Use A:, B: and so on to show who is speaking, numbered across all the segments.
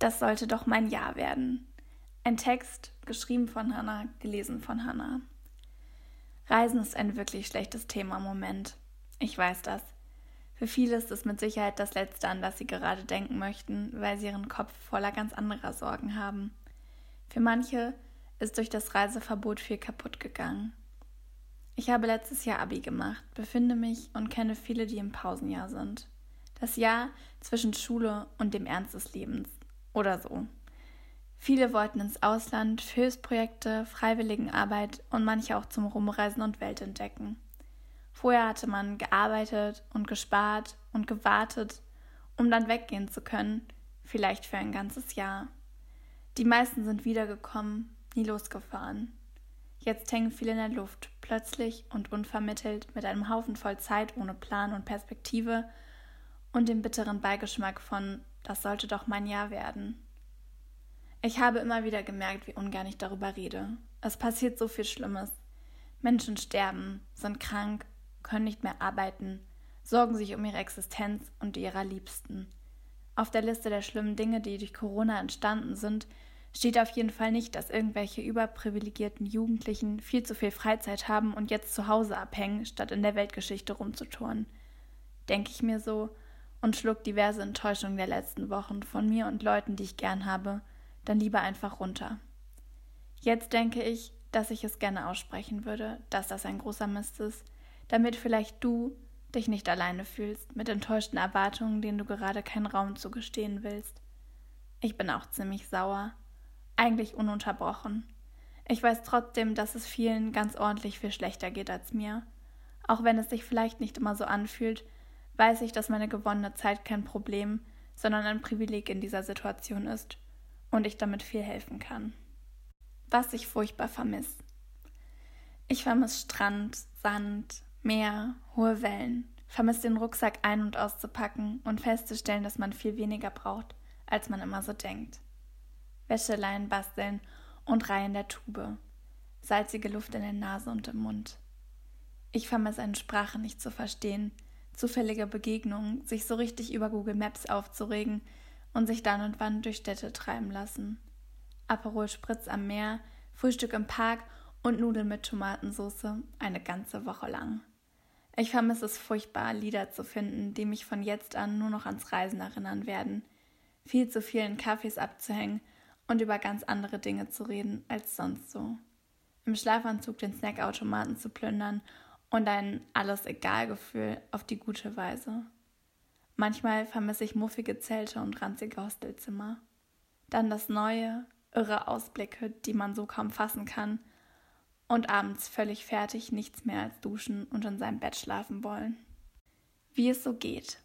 A: Das sollte doch mein Jahr werden. Ein Text, geschrieben von Hannah, gelesen von Hannah. Reisen ist ein wirklich schlechtes Thema im Moment. Ich weiß das. Für viele ist es mit Sicherheit das Letzte, an das sie gerade denken möchten, weil sie ihren Kopf voller ganz anderer Sorgen haben. Für manche ist durch das Reiseverbot viel kaputt gegangen. Ich habe letztes Jahr Abi gemacht, befinde mich und kenne viele, die im Pausenjahr sind. Das Jahr zwischen Schule und dem Ernst des Lebens. Oder so. Viele wollten ins Ausland, für Hilfsprojekte, Freiwilligenarbeit und manche auch zum Rumreisen und Welt entdecken. Vorher hatte man gearbeitet und gespart und gewartet, um dann weggehen zu können, vielleicht für ein ganzes Jahr. Die meisten sind wiedergekommen, nie losgefahren. Jetzt hängen viele in der Luft, plötzlich und unvermittelt, mit einem Haufen voll Zeit ohne Plan und Perspektive und dem bitteren Beigeschmack von das sollte doch mein Jahr werden. Ich habe immer wieder gemerkt, wie ungern ich darüber rede. Es passiert so viel Schlimmes. Menschen sterben, sind krank, können nicht mehr arbeiten, sorgen sich um ihre Existenz und ihrer Liebsten. Auf der Liste der schlimmen Dinge, die durch Corona entstanden sind, steht auf jeden Fall nicht, dass irgendwelche überprivilegierten Jugendlichen viel zu viel Freizeit haben und jetzt zu Hause abhängen, statt in der Weltgeschichte rumzuturnen. Denke ich mir so, und schluck diverse Enttäuschungen der letzten Wochen von mir und Leuten, die ich gern habe, dann lieber einfach runter. Jetzt denke ich, dass ich es gerne aussprechen würde, dass das ein großer Mist ist, damit vielleicht du dich nicht alleine fühlst mit enttäuschten Erwartungen, denen du gerade keinen Raum zugestehen willst. Ich bin auch ziemlich sauer, eigentlich ununterbrochen. Ich weiß trotzdem, dass es vielen ganz ordentlich viel schlechter geht als mir. Auch wenn es sich vielleicht nicht immer so anfühlt, weiß ich, dass meine gewonnene Zeit kein Problem, sondern ein Privileg in dieser Situation ist und ich damit viel helfen kann. Was ich furchtbar vermisse. Ich vermisse Strand, Sand, Meer, hohe Wellen, vermisse den Rucksack ein- und auszupacken und festzustellen, dass man viel weniger braucht, als man immer so denkt. Wäscheleien basteln und Reihen der Tube, salzige Luft in der Nase und im Mund. Ich vermisse eine Sprache nicht zu verstehen, zufällige Begegnungen, sich so richtig über Google Maps aufzuregen und sich dann und wann durch Städte treiben lassen. Aperol Spritz am Meer, Frühstück im Park und Nudeln mit Tomatensauce eine ganze Woche lang. Ich vermisse es furchtbar, Lieder zu finden, die mich von jetzt an nur noch ans Reisen erinnern werden, viel zu vielen Kaffees abzuhängen und über ganz andere Dinge zu reden als sonst so. Im Schlafanzug den Snackautomaten zu plündern und ein Alles-Egal-Gefühl auf die gute Weise. Manchmal vermisse ich muffige Zelte und ranzige Hostelzimmer. Dann das neue, irre Ausblicke, die man so kaum fassen kann. Und abends völlig fertig nichts mehr als duschen und in seinem Bett schlafen wollen. Wie es so geht.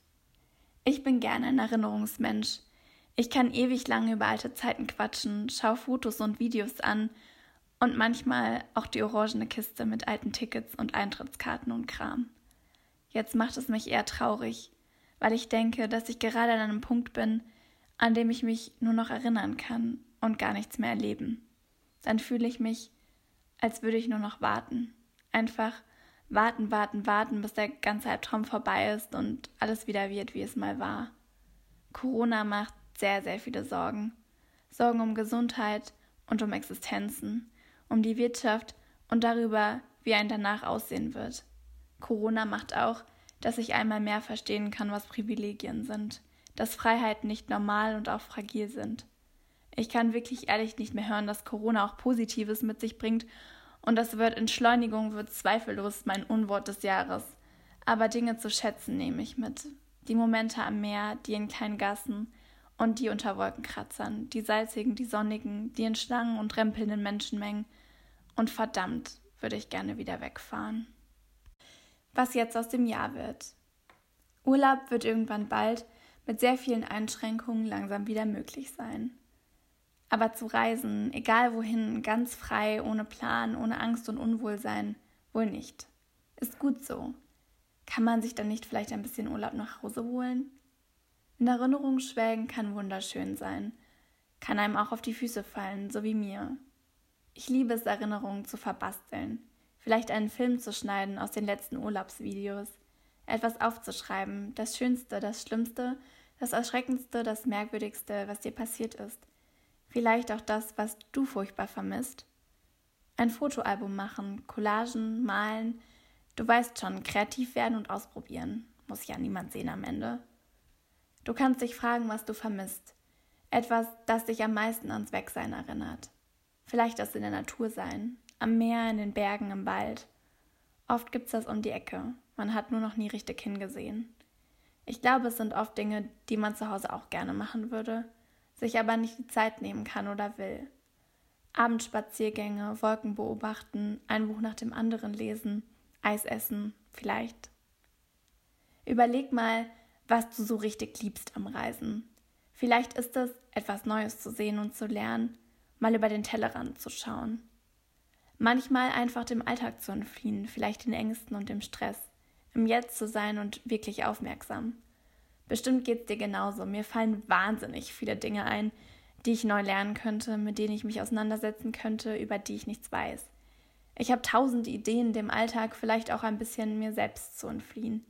A: Ich bin gerne ein Erinnerungsmensch. Ich kann ewig lange über alte Zeiten quatschen, schau Fotos und Videos an und manchmal auch die orangene Kiste mit alten Tickets und Eintrittskarten und Kram. Jetzt macht es mich eher traurig, weil ich denke, dass ich gerade an einem Punkt bin, an dem ich mich nur noch erinnern kann und gar nichts mehr erleben. Dann fühle ich mich, als würde ich nur noch warten. Einfach warten, warten, warten, bis der ganze Albtraum vorbei ist und alles wieder wird, wie es mal war. Corona macht sehr, sehr viele Sorgen. Sorgen um Gesundheit und um Existenzen um die Wirtschaft und darüber, wie ein danach aussehen wird. Corona macht auch, dass ich einmal mehr verstehen kann, was Privilegien sind, dass Freiheiten nicht normal und auch fragil sind. Ich kann wirklich ehrlich nicht mehr hören, dass Corona auch Positives mit sich bringt und das Wort Entschleunigung wird zweifellos mein Unwort des Jahres. Aber Dinge zu schätzen nehme ich mit. Die Momente am Meer, die in kleinen Gassen und die unter Wolkenkratzern, die salzigen, die sonnigen, die in Schlangen und rempelnden Menschenmengen, und verdammt würde ich gerne wieder wegfahren. Was jetzt aus dem Jahr wird. Urlaub wird irgendwann bald mit sehr vielen Einschränkungen langsam wieder möglich sein. Aber zu reisen, egal wohin, ganz frei, ohne Plan, ohne Angst und Unwohlsein, wohl nicht. Ist gut so. Kann man sich dann nicht vielleicht ein bisschen Urlaub nach Hause holen? In Erinnerung schwelgen kann wunderschön sein, kann einem auch auf die Füße fallen, so wie mir. Ich liebe es, Erinnerungen zu verbasteln, vielleicht einen Film zu schneiden aus den letzten Urlaubsvideos, etwas aufzuschreiben, das Schönste, das Schlimmste, Das Erschreckendste, das Merkwürdigste, was dir passiert ist. Vielleicht auch das, was du furchtbar vermisst. Ein Fotoalbum machen, Collagen, malen. Du weißt schon, kreativ werden und ausprobieren. Muss ja niemand sehen am Ende. Du kannst dich fragen, was du vermisst. Etwas, das dich am meisten ans Wegsein erinnert. Vielleicht das in der Natur sein, am Meer, in den Bergen, im Wald. Oft gibt's das um die Ecke. Man hat nur noch nie richtig hingesehen. Ich glaube, es sind oft Dinge, die man zu Hause auch gerne machen würde, sich aber nicht die Zeit nehmen kann oder will. Abendspaziergänge, Wolken beobachten, ein Buch nach dem anderen lesen, Eis essen, vielleicht. Überleg mal, was du so richtig liebst am Reisen. Vielleicht ist es, etwas Neues zu sehen und zu lernen, mal über den Tellerrand zu schauen. Manchmal einfach dem Alltag zu entfliehen, vielleicht den Ängsten und dem Stress, im Jetzt zu sein und wirklich aufmerksam. Bestimmt geht's dir genauso. Mir fallen wahnsinnig viele Dinge ein, die ich neu lernen könnte, mit denen ich mich auseinandersetzen könnte, über die ich nichts weiß. Ich habe tausend Ideen, dem Alltag vielleicht auch ein bisschen mir selbst zu entfliehen.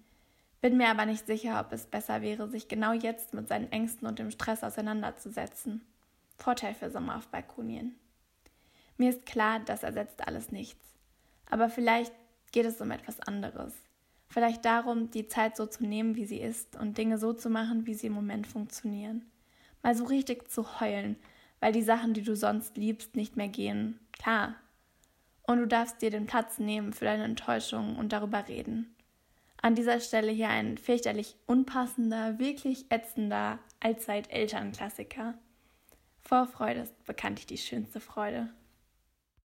A: Bin mir aber nicht sicher, ob es besser wäre, sich genau jetzt mit seinen Ängsten und dem Stress auseinanderzusetzen. Vorteil für Sommer auf Balkonien. Mir ist klar, das ersetzt alles nichts. Aber vielleicht geht es um etwas anderes. Vielleicht darum, die Zeit so zu nehmen, wie sie ist und Dinge so zu machen, wie sie im Moment funktionieren. Mal so richtig zu heulen, weil die Sachen, die du sonst liebst, nicht mehr gehen. Klar. Und du darfst dir den Platz nehmen für deine Enttäuschung und darüber reden. An dieser Stelle hier ein fürchterlich unpassender, wirklich ätzender Allzeit-Elternklassiker. Vorfreude ist bekanntlich die schönste Freude.